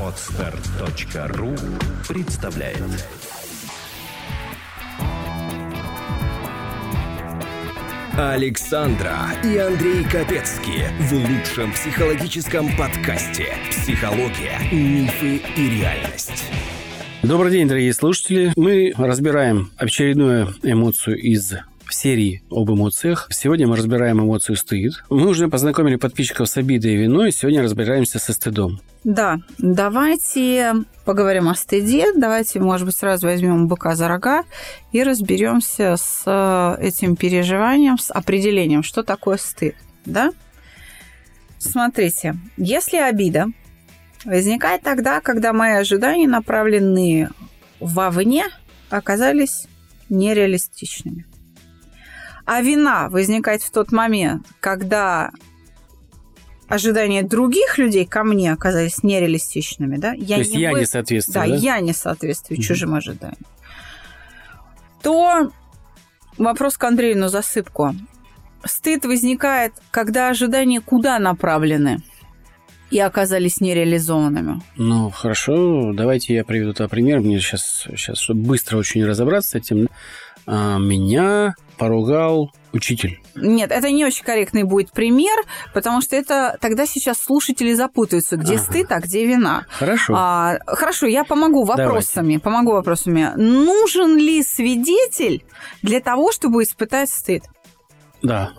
Отстар.ру представляет Александра и Андрей Капецки в лучшем психологическом подкасте «Психология, мифы и реальность». Добрый день, дорогие слушатели. Мы разбираем очередную эмоцию из серии об эмоциях. Сегодня мы разбираем эмоцию стыд. Мы уже познакомили подписчиков с обидой и виной, сегодня разбираемся со стыдом. Да, давайте поговорим о стыде. Давайте, может быть, сразу возьмем быка за рога и разберемся с э, этим переживанием, с определением, что такое стыд. Да? Смотрите, если обида возникает тогда, когда мои ожидания, направленные вовне, оказались нереалистичными. А вина возникает в тот момент, когда ожидания других людей ко мне оказались нереалистичными, да? Я То есть не я вы... не соответствую, да? Да, я не соответствую mm-hmm. чужим ожиданиям. То вопрос к Андрею на засыпку. Стыд возникает, когда ожидания куда направлены и оказались нереализованными. Ну, хорошо, давайте я приведу тот пример. Мне сейчас, сейчас чтобы быстро очень разобраться с этим. А, меня поругал учитель. Нет, это не очень корректный будет пример, потому что это тогда сейчас слушатели запутаются, где ага. стыд, а где вина. Хорошо. А, хорошо, я помогу вопросами. Давайте. Помогу вопросами. Нужен ли свидетель для того, чтобы испытать стыд? Да.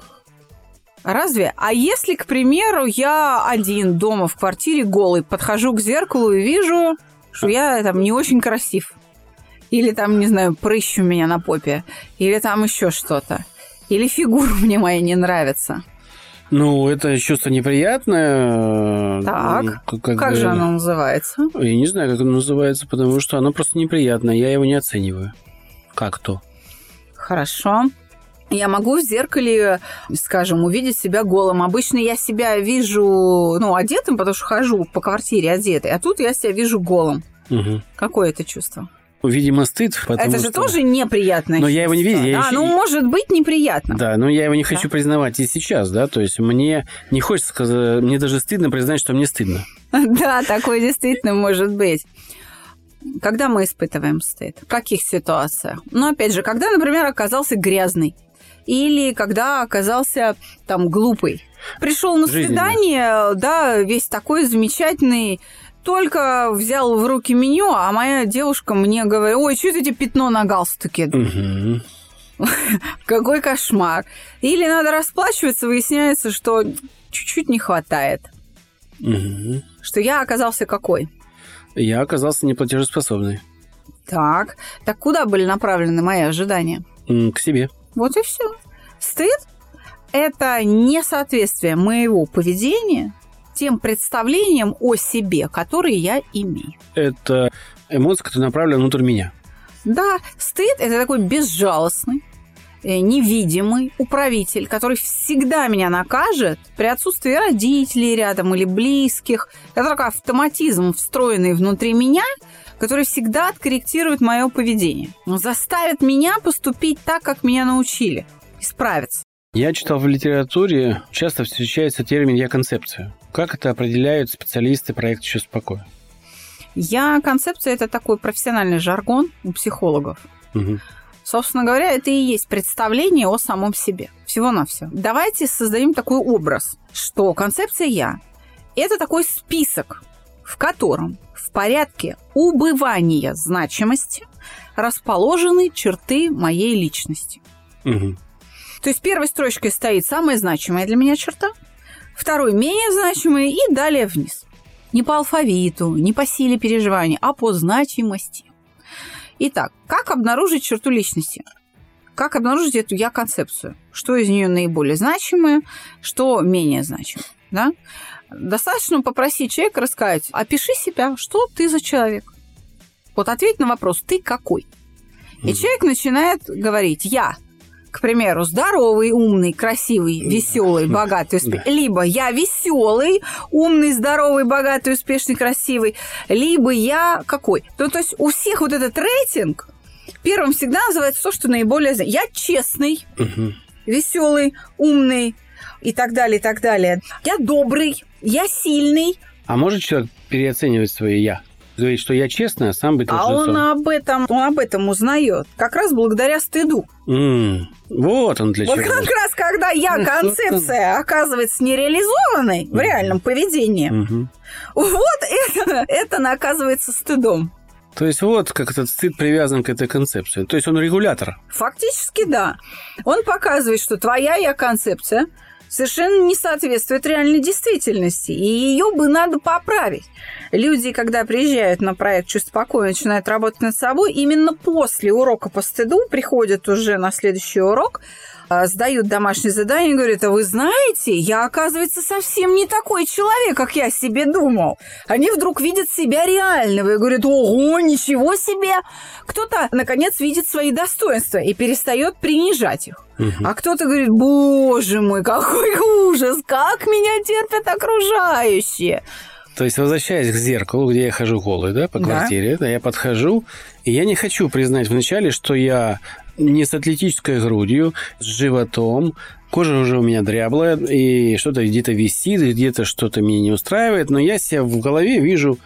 Разве? А если, к примеру, я один дома в квартире голый, подхожу к зеркалу и вижу, что я там не очень красив. Или там, не знаю, прыщ у меня на попе. Или там еще что-то. Или фигура мне моя не нравится. Ну, это чувство неприятное. Так, как, как же оно называется? Я не знаю, как оно называется, потому что оно просто неприятное. Я его не оцениваю. Как то? Хорошо. Я могу в зеркале, скажем, увидеть себя голым. Обычно я себя вижу, ну, одетым, потому что хожу по квартире одетой, а тут я себя вижу голым. Угу. Какое это чувство? Видимо, стыд. Это же что... тоже неприятно. Но я его не видел. Я а, еще... ну, может быть, неприятно. Да, но я его не хочу да. признавать и сейчас, да, то есть мне не хочется сказать, мне даже стыдно признать, что мне стыдно. Да, такое действительно может быть. Когда мы испытываем стыд? В каких ситуациях? Ну, опять же, когда, например, оказался грязный. Или когда оказался там глупый. Пришел на свидание, да, весь такой замечательный, только взял в руки меню, а моя девушка мне говорит, ой, что это тебе пятно на галстуке? Какой кошмар. Или надо расплачиваться, выясняется, что чуть-чуть не хватает. Что я оказался какой? Я оказался неплатежеспособный. Так, так куда были направлены мои ожидания? К себе. Вот и все. Стыд – это несоответствие моего поведения тем представлением о себе, которые я имею. Это эмоция, которая направлена внутрь меня. Да, стыд – это такой безжалостный, э, невидимый управитель, который всегда меня накажет при отсутствии родителей рядом или близких. Это такой автоматизм, встроенный внутри меня, который всегда откорректирует мое поведение. Он заставит меня поступить так, как меня научили, исправиться. Я читал в литературе, часто встречается термин «я-концепция». Как это определяют специалисты проекта «Чувство покоя»? Я-концепция – это такой профессиональный жаргон у психологов. Угу. Собственно говоря, это и есть представление о самом себе. Всего-навсего. Давайте создадим такой образ, что концепция «я» – это такой список, в котором в порядке убывания значимости расположены черты моей личности. Угу. То есть первой строчкой стоит самая значимая для меня черта, второй менее значимая и далее вниз. Не по алфавиту, не по силе переживания, а по значимости. Итак, как обнаружить черту личности? Как обнаружить эту я-концепцию? Что из нее наиболее значимое, что менее значимое? Да? Достаточно попросить человека рассказать, опиши себя, что ты за человек. Вот ответь на вопрос, ты какой? И человек начинает говорить, я к примеру, здоровый, умный, красивый, веселый, богатый, успешный. Да. Либо я веселый, умный, здоровый, богатый, успешный, красивый. Либо я какой? Ну, то есть у всех вот этот рейтинг первым всегда называется то, что наиболее... Я честный, угу. веселый, умный и так далее, и так далее. Я добрый, я сильный, А может человек переоценивать свое «я»? Говорит, что я честная, а сам быть А он об этом, он об этом узнает, как раз благодаря стыду. Mm, вот он для вот чего. Вот как раз, когда я концепция оказывается нереализованной в реальном поведении, mm-hmm. вот это, это оказывается стыдом. То есть вот как этот стыд привязан к этой концепции. То есть он регулятор. Фактически да. Он показывает, что твоя я концепция – совершенно не соответствует реальной действительности, и ее бы надо поправить. Люди, когда приезжают на проект «Чуть спокойно», начинают работать над собой, именно после урока по стыду приходят уже на следующий урок, а, сдают домашнее задание и говорят, а вы знаете, я, оказывается, совсем не такой человек, как я себе думал. Они вдруг видят себя реального и говорят, ого, ничего себе. Кто-то, наконец, видит свои достоинства и перестает принижать их. А кто-то говорит, боже мой, какой ужас, как меня терпят окружающие. То есть, возвращаясь к зеркалу, где я хожу голый, да, по квартире, да. да, я подхожу, и я не хочу признать вначале, что я не с атлетической грудью, с животом, кожа уже у меня дряблая, и что-то где-то висит, где-то что-то меня не устраивает, но я себя в голове вижу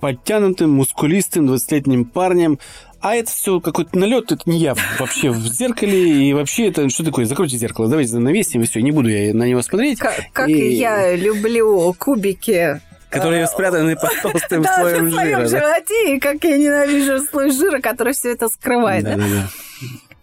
подтянутым, мускулистым 20-летним парнем, а это все какой-то налет, это не я вообще в зеркале, и вообще это что такое? Закройте зеркало, давайте занавесим, и все, не буду я на него смотреть. Как, как и... я люблю кубики которые а, спрятаны под толстым слоем жира. Да, в своем животе, и как я ненавижу слой жира, который все это скрывает. Да, да, да.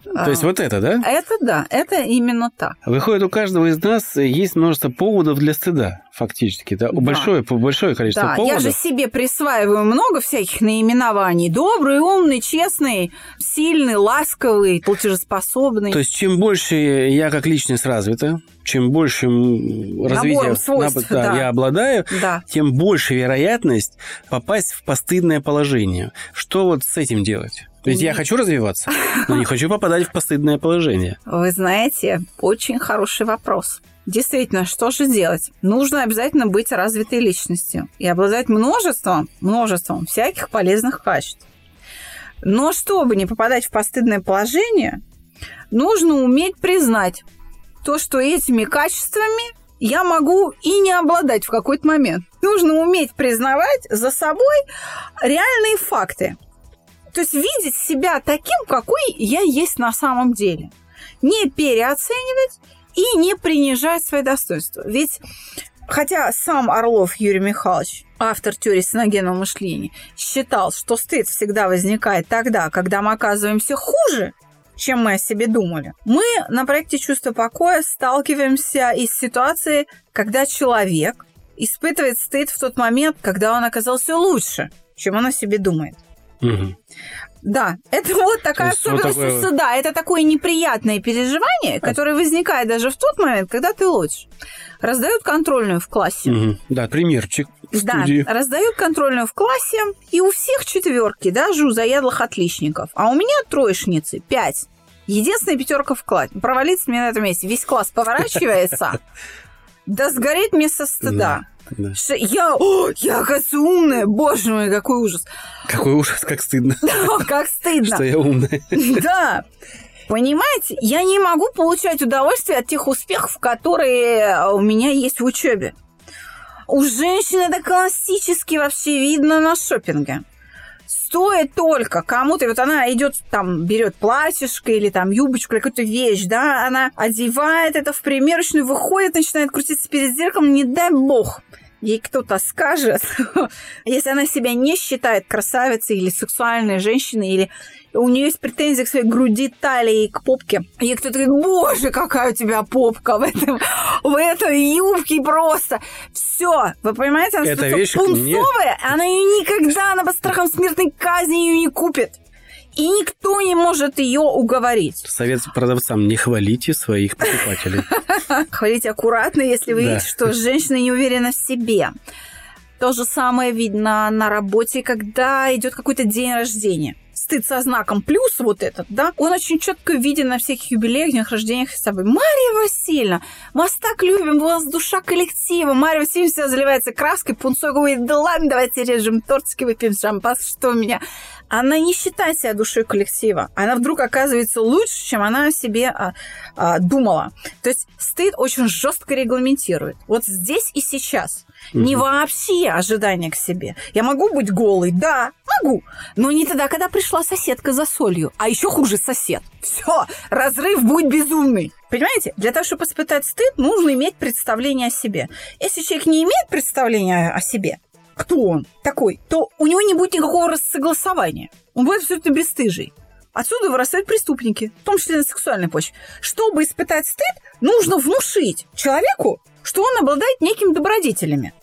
То есть вот это, да? Это да, это именно так. Выходит, у каждого из нас есть множество поводов для стыда, фактически, да? да. Большое, большое количество да, поводов. Я же себе присваиваю много всяких наименований. Добрый, умный, честный, сильный, ласковый, платежеспособный. То есть чем больше я как личность развита, чем больше развития свойств, да, да. я обладаю, да. тем больше вероятность попасть в постыдное положение. Что вот с этим делать? То есть я хочу развиваться, но не хочу попадать в постыдное положение. Вы знаете, очень хороший вопрос. Действительно, что же делать? Нужно обязательно быть развитой личностью и обладать множеством, множеством всяких полезных качеств. Но чтобы не попадать в постыдное положение, нужно уметь признать то, что этими качествами я могу и не обладать в какой-то момент. Нужно уметь признавать за собой реальные факты. То есть видеть себя таким, какой я есть на самом деле. Не переоценивать и не принижать свои достоинства. Ведь Хотя сам Орлов Юрий Михайлович, автор теории синогенного мышления, считал, что стыд всегда возникает тогда, когда мы оказываемся хуже, чем мы о себе думали. Мы на проекте «Чувство покоя» сталкиваемся из ситуации, когда человек испытывает стыд в тот момент, когда он оказался лучше, чем он о себе думает. Угу. Да, это вот такая особенность вот такое... суда. Это такое неприятное переживание, которое возникает даже в тот момент, когда ты лучше. Раздают контрольную в классе. Угу. Да, примерчик. В да, студии. раздают контрольную в классе, и у всех четверки, даже у заядлых отличников. А у меня троечницы, пять. Единственная пятерка в классе. Провалиться мне на этом месте. Весь класс поворачивается. Да сгореть мне со стыда. Да. Я, о, я, оказывается, умная, боже мой, какой ужас. Какой ужас, как стыдно. Да, как стыдно. Что я умная. Да. Понимаете, я не могу получать удовольствие от тех успехов, которые у меня есть в учебе. У женщин это классически вообще видно на шопинге стоит только кому-то, вот она идет там, берет платьишко или там юбочку или какую-то вещь, да, она одевает это в примерочную, выходит, начинает крутиться перед зеркалом, не дай бог, ей кто-то скажет, если она себя не считает красавицей или сексуальной женщиной, или у нее есть претензии к своей груди, талии, к попке. И кто-то говорит, боже, какая у тебя попка в, этом, в этой юбке просто. Все, вы понимаете, она Это вещь пунцовая, мне... она ее никогда, она под страхом смертной казни ее не купит. И никто не может ее уговорить. Совет продавцам, не хвалите своих покупателей. Хвалите аккуратно, если вы видите, что женщина не уверена в себе. То же самое видно на работе, когда идет какой-то день рождения стыд со знаком плюс вот этот, да, он очень четко виден на всяких юбилеях, днях рождениях и собой. Мария Васильевна, вас так любим, у вас душа коллектива. Мария Васильевна вся заливается краской, пунцой говорит, да ладно, давайте режем тортики, выпьем шампанское, что у меня. Она не считает себя душой коллектива. Она вдруг оказывается лучше, чем она о себе а, а, думала. То есть стыд очень жестко регламентирует. Вот здесь и сейчас – Угу. Не вообще ожидания к себе. Я могу быть голой? Да, могу. Но не тогда, когда пришла соседка за солью. А еще хуже сосед. Все, разрыв будет безумный. Понимаете? Для того, чтобы испытать стыд, нужно иметь представление о себе. Если человек не имеет представления о себе, кто он такой, то у него не будет никакого рассогласования. Он будет абсолютно бесстыжий. Отсюда вырастают преступники, в том числе на сексуальной почве. Чтобы испытать стыд, нужно внушить человеку, что он обладает некими добродетелями.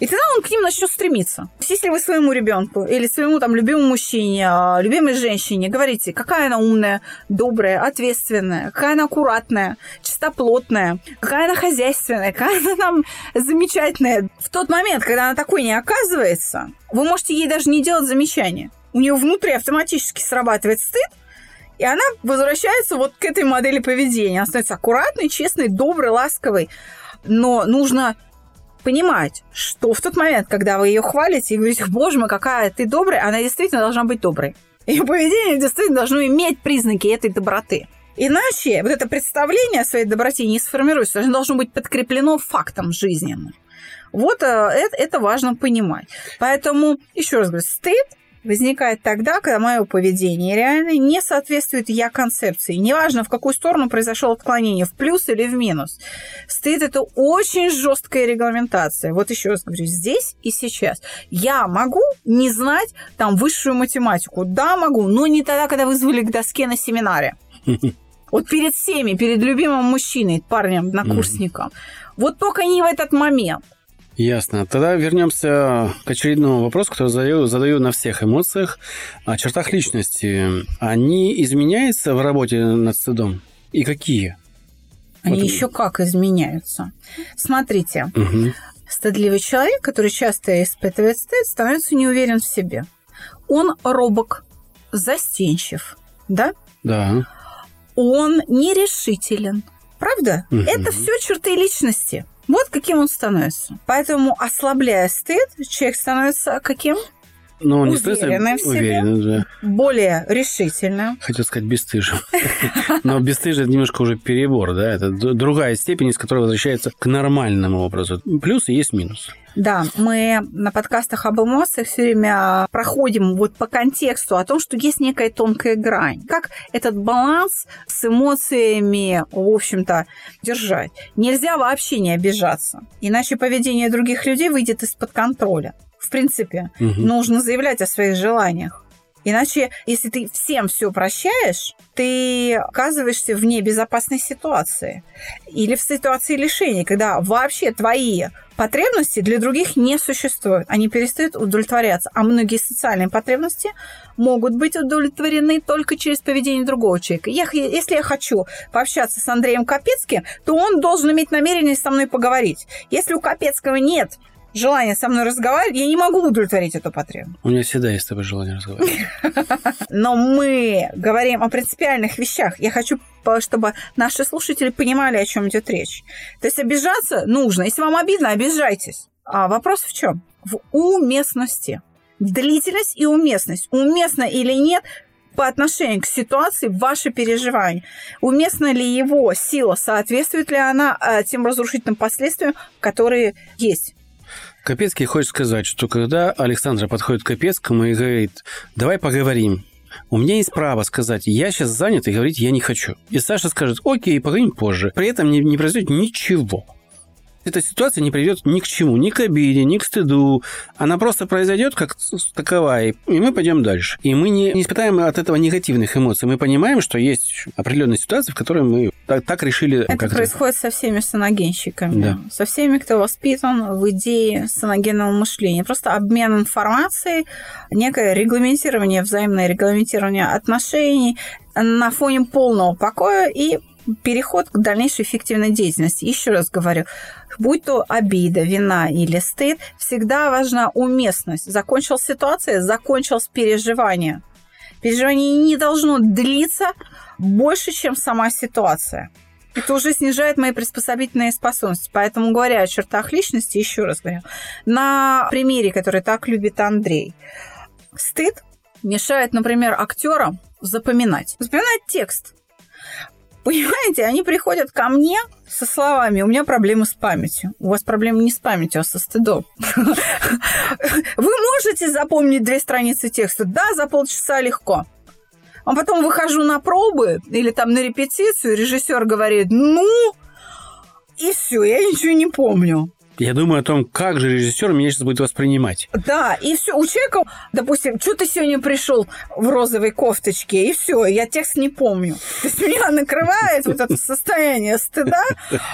И тогда он к ним начнет стремиться. Если вы своему ребенку или своему там любимому мужчине, а, любимой женщине говорите, какая она умная, добрая, ответственная, какая она аккуратная, чистоплотная, какая она хозяйственная, какая она там замечательная. В тот момент, когда она такой не оказывается, вы можете ей даже не делать замечания. У нее внутри автоматически срабатывает стыд, и она возвращается вот к этой модели поведения. Она становится аккуратной, честной, доброй, ласковой. Но нужно понимать, что в тот момент, когда вы ее хвалите и говорите, боже мой, какая ты добрая, она действительно должна быть доброй. Ее поведение действительно должно иметь признаки этой доброты. Иначе вот это представление о своей доброте не сформируется, оно должно быть подкреплено фактом жизненным. Вот э, это, это важно понимать. Поэтому, еще раз говорю, стыд возникает тогда, когда мое поведение реально не соответствует я концепции. Неважно, в какую сторону произошло отклонение, в плюс или в минус. Стыд – это очень жесткая регламентация. Вот еще раз говорю, здесь и сейчас. Я могу не знать там высшую математику. Да, могу, но не тогда, когда вызвали к доске на семинаре. Вот перед всеми, перед любимым мужчиной, парнем, однокурсником. Вот только не в этот момент. Ясно. Тогда вернемся к очередному вопросу, который задаю, задаю на всех эмоциях. О чертах личности. Они изменяются в работе над стыдом? И какие? Они вот. еще как изменяются. Смотрите, угу. стыдливый человек, который часто испытывает стыд, становится неуверен в себе. Он робок, застенчив, да? Да. Он нерешителен. Правда? Угу. Это все черты личности. Вот каким он становится. Поэтому, ослабляя стыд, человек становится каким? Ну, не уверенным в себе, уверенным, да. более решительным. Хотел сказать бесстыжим. Но бесстыжие это немножко уже перебор, да? Это другая степень, из которой возвращается к нормальному образу. Плюс и есть минус. Да, мы на подкастах об эмоциях все время проходим вот по контексту о том, что есть некая тонкая грань. Как этот баланс с эмоциями, в общем-то, держать. Нельзя вообще не обижаться, иначе поведение других людей выйдет из-под контроля. В принципе, угу. нужно заявлять о своих желаниях. Иначе, если ты всем все прощаешь, ты оказываешься в небезопасной ситуации. Или в ситуации лишения, когда вообще твои потребности для других не существуют. Они перестают удовлетворяться. А многие социальные потребности могут быть удовлетворены только через поведение другого человека. Я, если я хочу пообщаться с Андреем Капецким, то он должен иметь намерение со мной поговорить. Если у Капецкого нет желание со мной разговаривать, я не могу удовлетворить эту потребность. У меня всегда есть с тобой желание разговаривать. Но мы говорим о принципиальных вещах. Я хочу, чтобы наши слушатели понимали, о чем идет речь. То есть обижаться нужно. Если вам обидно, обижайтесь. А вопрос в чем? В уместности. Длительность и уместность. Уместно или нет по отношению к ситуации ваши переживания. Уместна ли его сила, соответствует ли она э, тем разрушительным последствиям, которые есть Капецкий хочет сказать, что когда Александра подходит к Капецкому и говорит, давай поговорим, у меня есть право сказать, я сейчас занят, и говорить я не хочу. И Саша скажет, окей, поговорим позже. При этом не, не произойдет ничего эта ситуация не приведет ни к чему, ни к обиде, ни к стыду. Она просто произойдет как таковая, и мы пойдем дальше. И мы не, не испытаем от этого негативных эмоций. Мы понимаем, что есть определенные ситуации, в которые мы так, так решили. Это происходит со всеми саногенщиками, да. со всеми, кто воспитан в идее саногенного мышления. Просто обмен информацией, некое регламентирование, взаимное регламентирование отношений на фоне полного покоя и переход к дальнейшей эффективной деятельности. Еще раз говорю, будь то обида, вина или стыд, всегда важна уместность. Закончилась ситуация, закончилось переживание. Переживание не должно длиться больше, чем сама ситуация. Это уже снижает мои приспособительные способности. Поэтому, говоря о чертах личности, еще раз говорю, на примере, который так любит Андрей, стыд мешает, например, актерам запоминать. Запоминать текст. Понимаете, они приходят ко мне со словами «У меня проблемы с памятью». У вас проблемы не с памятью, а со стыдом. Вы можете запомнить две страницы текста? Да, за полчаса легко. А потом выхожу на пробы или там на репетицию, режиссер говорит «Ну, и все, я ничего не помню. Я думаю о том, как же режиссер меня сейчас будет воспринимать. Да, и все. У человека, допустим, что ты сегодня пришел в розовой кофточке, и все, я текст не помню. То есть меня накрывает вот это состояние стыда.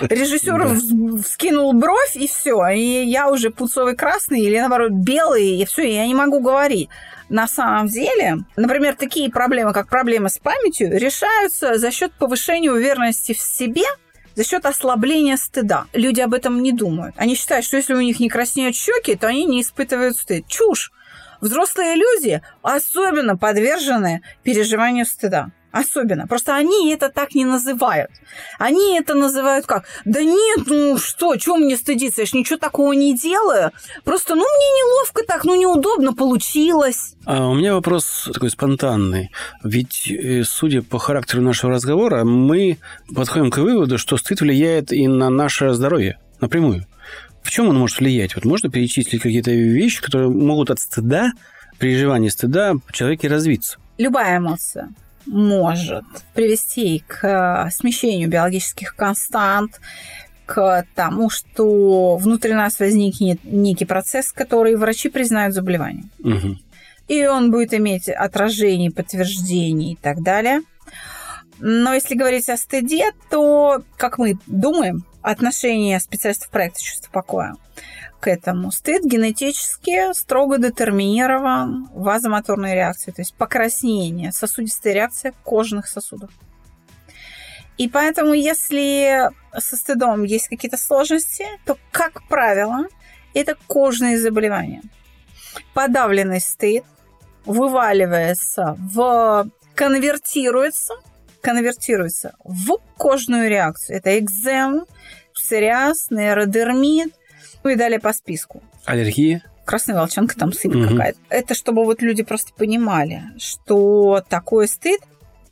Режиссер вскинул бровь, и все. И я уже пуцовый красный или, наоборот, белый, и все, я не могу говорить. На самом деле, например, такие проблемы, как проблемы с памятью, решаются за счет повышения уверенности в себе – за счет ослабления стыда. Люди об этом не думают. Они считают, что если у них не краснеют щеки, то они не испытывают стыд. Чушь. Взрослые люди особенно подвержены переживанию стыда. Особенно. Просто они это так не называют. Они это называют как? Да нет, ну что, чего мне стыдиться? Я ж ничего такого не делаю. Просто, ну, мне неловко так, ну, неудобно получилось. А у меня вопрос такой спонтанный. Ведь, э, судя по характеру нашего разговора, мы подходим к выводу, что стыд влияет и на наше здоровье напрямую. В чем он может влиять? Вот можно перечислить какие-то вещи, которые могут от стыда, переживания стыда в человеке развиться? Любая эмоция может привести к э, смещению биологических констант, к тому, что внутри нас возникнет некий процесс, который врачи признают заболеванием. Угу. И он будет иметь отражение, подтверждение и так далее. Но если говорить о стыде, то, как мы думаем, отношение специалистов проекта «Чувство покоя» к этому. Стыд генетически строго детерминирован вазомоторной реакцией, то есть покраснение, сосудистая реакция кожных сосудов. И поэтому, если со стыдом есть какие-то сложности, то, как правило, это кожные заболевания. Подавленный стыд вываливается в... конвертируется, конвертируется в кожную реакцию. Это экзем, псориаз, нейродермит, ну и далее по списку. Аллергия? Красная волчанка, там сыпь угу. какая-то. Это чтобы вот люди просто понимали, что такой стыд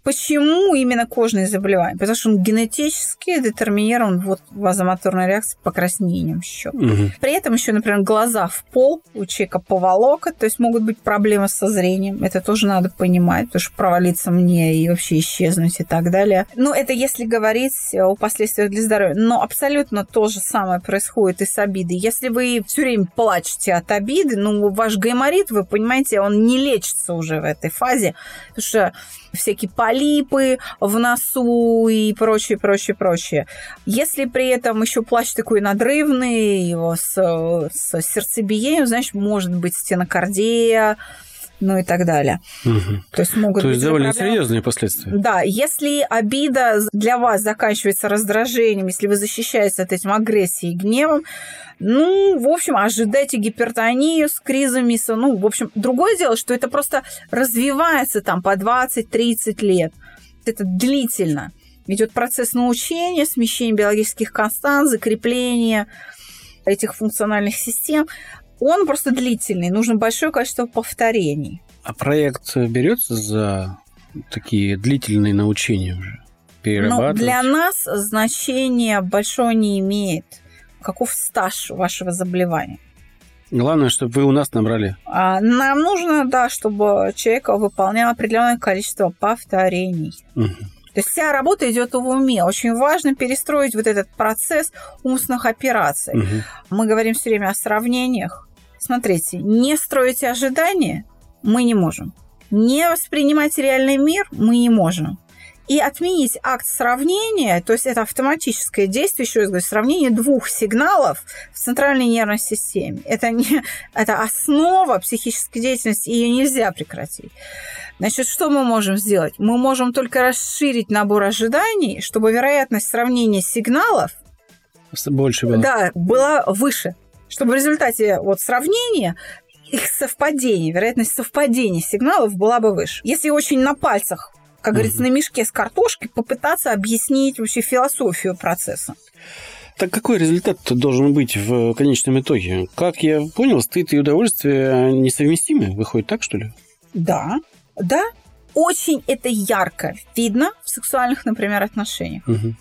Почему именно кожные заболевания? Потому что он генетически детерминирован вот вазомоторной реакцией покраснением щек. Угу. При этом еще, например, глаза в пол, у человека поволока, то есть могут быть проблемы со зрением. Это тоже надо понимать, потому что провалиться мне и вообще исчезнуть и так далее. Ну, это если говорить о последствиях для здоровья. Но абсолютно то же самое происходит и с обидой. Если вы все время плачете от обиды, ну, ваш гайморит, вы понимаете, он не лечится уже в этой фазе, потому что всякие полипы в носу и прочее, прочее, прочее. Если при этом еще плач такой надрывный, его с, с сердцебиением, значит, может быть стенокардия, ну и так далее. Угу. То есть могут То есть довольно проблемы. серьезные последствия. Да, если обида для вас заканчивается раздражением, если вы защищаетесь от этим агрессией и гневом, ну, в общем, ожидайте гипертонию с кризами, ну, в общем, другое дело, что это просто развивается там по 20-30 лет. Это длительно. Идет процесс научения, смещения биологических констант, закрепления этих функциональных систем он просто длительный, нужно большое количество повторений. А проект берется за такие длительные научения уже? Ну, для нас значение большое не имеет. Каков стаж вашего заболевания? Главное, чтобы вы у нас набрали. А, нам нужно, да, чтобы человек выполнял определенное количество повторений. Угу. То есть вся работа идет в уме. Очень важно перестроить вот этот процесс умственных операций. Угу. Мы говорим все время о сравнениях. Смотрите, не строить ожидания мы не можем. Не воспринимать реальный мир мы не можем. И отменить акт сравнения, то есть это автоматическое действие, еще раз говорю, сравнение двух сигналов в центральной нервной системе. Это, не, это основа психической деятельности, ее нельзя прекратить. Значит, что мы можем сделать? Мы можем только расширить набор ожиданий, чтобы вероятность сравнения сигналов больше была. Да, была выше чтобы в результате вот сравнения их совпадение, вероятность совпадения сигналов была бы выше. Если очень на пальцах, как говорится, на мешке с картошкой, попытаться объяснить вообще философию процесса. Так какой результат должен быть в конечном итоге? Как я понял, стыд и удовольствие несовместимы? Выходит так, что ли? Да, да. очень это ярко видно в сексуальных, например, отношениях. Угу.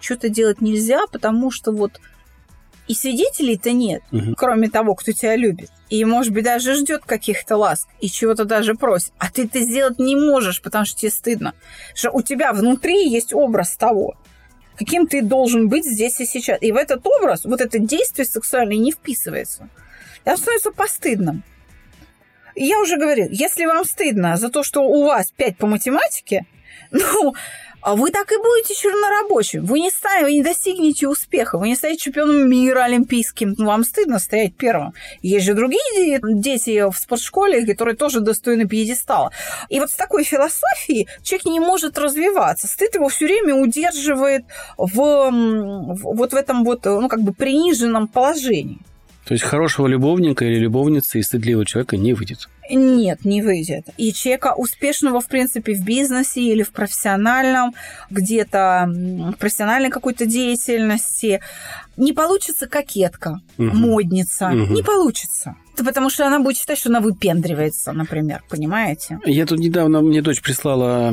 Что-то делать нельзя, потому что вот и свидетелей-то нет, угу. кроме того, кто тебя любит. И, может быть, даже ждет каких-то ласк и чего-то даже просит. А ты это сделать не можешь, потому что тебе стыдно. Что у тебя внутри есть образ того, каким ты должен быть здесь и сейчас. И в этот образ, вот это действие сексуальное не вписывается. И становится постыдным. И я уже говорю, если вам стыдно за то, что у вас 5 по математике, ну, вы так и будете чернорабочим. Вы не станете, вы не достигнете успеха, вы не станете чемпионом мира олимпийским. Вам стыдно стоять первым. Есть же другие дети в спортшколе, которые тоже достойны пьедестала. И вот с такой философией человек не может развиваться. Стыд его все время удерживает в, в вот в этом вот, ну, как бы приниженном положении. То есть хорошего любовника или любовницы и стыдливого человека не выйдет? Нет, не выйдет. И человека успешного, в принципе, в бизнесе или в профессиональном, где-то в профессиональной какой-то деятельности, не получится кокетка, угу. модница. Угу. Не получится. Потому что она будет считать, что она выпендривается, например, понимаете? Я тут недавно, мне дочь прислала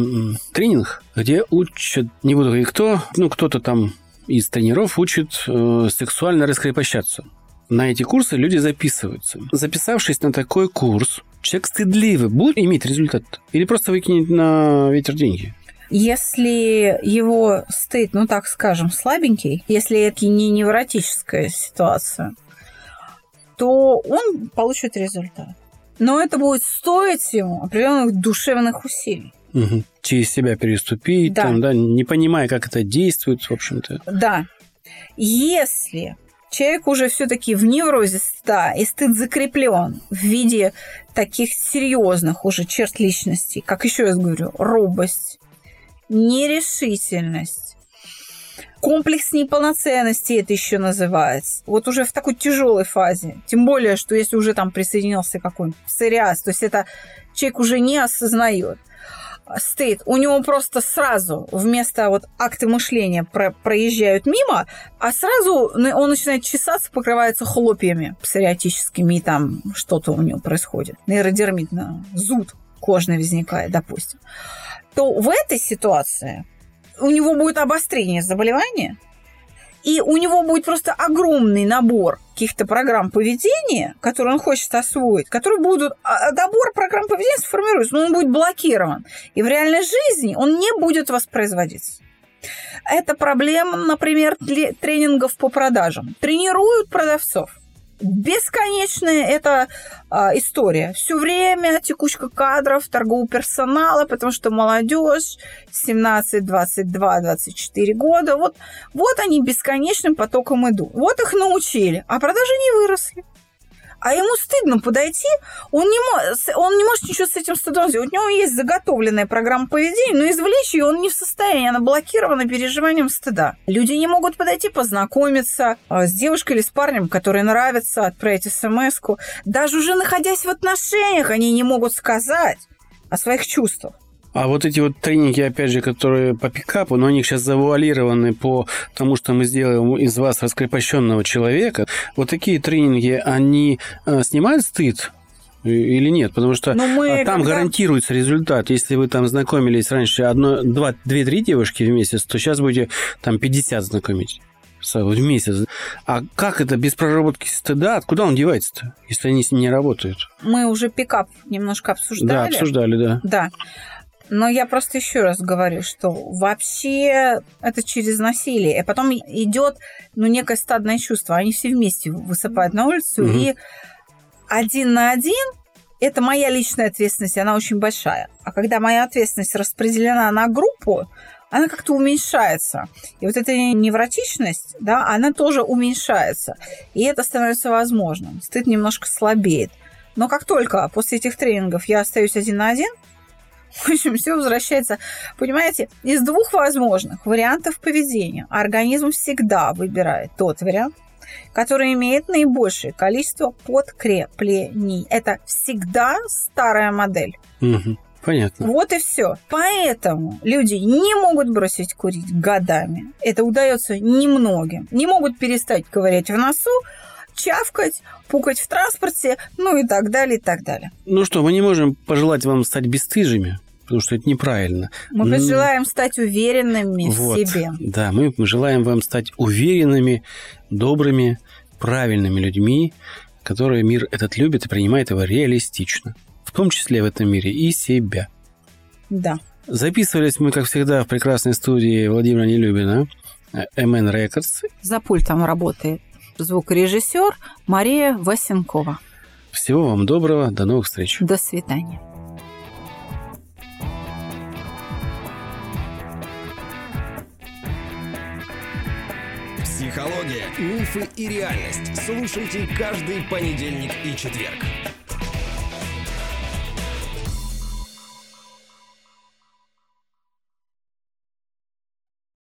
тренинг, где учат, не буду говорить кто, ну, кто-то там из тренеров учит э, сексуально раскрепощаться. На эти курсы люди записываются. Записавшись на такой курс, человек стыдливый будет иметь результат? Или просто выкинет на ветер деньги? Если его стыд, ну так скажем, слабенький, если это не невротическая ситуация, то он получит результат. Но это будет стоить ему определенных душевных усилий. Угу. Через себя переступить, да. Там, да, не понимая, как это действует, в общем-то. Да. Если человек уже все-таки в неврозе стыда, и стыд закреплен в виде таких серьезных уже черт личности, как еще раз говорю, робость, нерешительность, комплекс неполноценности это еще называется. Вот уже в такой тяжелой фазе. Тем более, что если уже там присоединился какой-нибудь псориаз, то есть это человек уже не осознает стоит, у него просто сразу вместо вот акты мышления про проезжают мимо, а сразу он начинает чесаться, покрывается хлопьями псориатическими, и там что-то у него происходит. Нейродермит, зуд кожный возникает, допустим. То в этой ситуации у него будет обострение заболевания, и у него будет просто огромный набор каких-то программ поведения, которые он хочет освоить, которые будут... А, а набор программ поведения сформируется, но он будет блокирован. И в реальной жизни он не будет воспроизводиться. Это проблема, например, тренингов по продажам. Тренируют продавцов бесконечная эта а, история. Все время текучка кадров, торгового персонала, потому что молодежь 17, 22, 24 года, вот, вот они бесконечным потоком идут. Вот их научили, а продажи не выросли а ему стыдно подойти, он не, может, он не может ничего с этим стыдом сделать. У него есть заготовленная программа поведения, но извлечь ее он не в состоянии, она блокирована переживанием стыда. Люди не могут подойти познакомиться а, с девушкой или с парнем, который нравится, отправить смс -ку. Даже уже находясь в отношениях, они не могут сказать о своих чувствах. А вот эти вот тренинги, опять же, которые по пикапу, но они сейчас завуалированы по тому, что мы сделаем из вас раскрепощенного человека. Вот такие тренинги, они э, снимают стыд или нет? Потому что ну, мы, там когда... гарантируется результат. Если вы там знакомились раньше одно, два, две-три девушки в месяц, то сейчас будете там 50 знакомить в месяц. А как это без проработки стыда? Откуда он девается-то, если они с ним не работают? Мы уже пикап немножко обсуждали. Да, обсуждали, да. Да. Но я просто еще раз говорю, что вообще это через насилие. И потом идет ну, некое стадное чувство. Они все вместе высыпают на улицу, угу. и один на один это моя личная ответственность, она очень большая. А когда моя ответственность распределена на группу, она как-то уменьшается. И вот эта невротичность, да, она тоже уменьшается. И это становится возможным. Стыд немножко слабеет. Но как только после этих тренингов я остаюсь один на один, в общем, все возвращается, понимаете, из двух возможных вариантов поведения. Организм всегда выбирает тот вариант, который имеет наибольшее количество подкреплений. Это всегда старая модель. Угу. Понятно. Вот и все. Поэтому люди не могут бросить курить годами. Это удается немногим. Не могут перестать ковырять в носу, чавкать, пукать в транспорте, ну и так далее, и так далее. Ну что, мы не можем пожелать вам стать бесстыжими, потому что это неправильно. Мы Н... желаем стать уверенными вот, в себе. Да, мы желаем вам стать уверенными, добрыми, правильными людьми, которые мир этот любит и принимает его реалистично. В том числе в этом мире и себя. Да. Записывались мы, как всегда, в прекрасной студии Владимира Нелюбина, MN Records. За пультом работает звукорежиссер Мария Васенкова. Всего вам доброго, до новых встреч. До свидания. Психология, мифы и реальность. Слушайте каждый понедельник и четверг.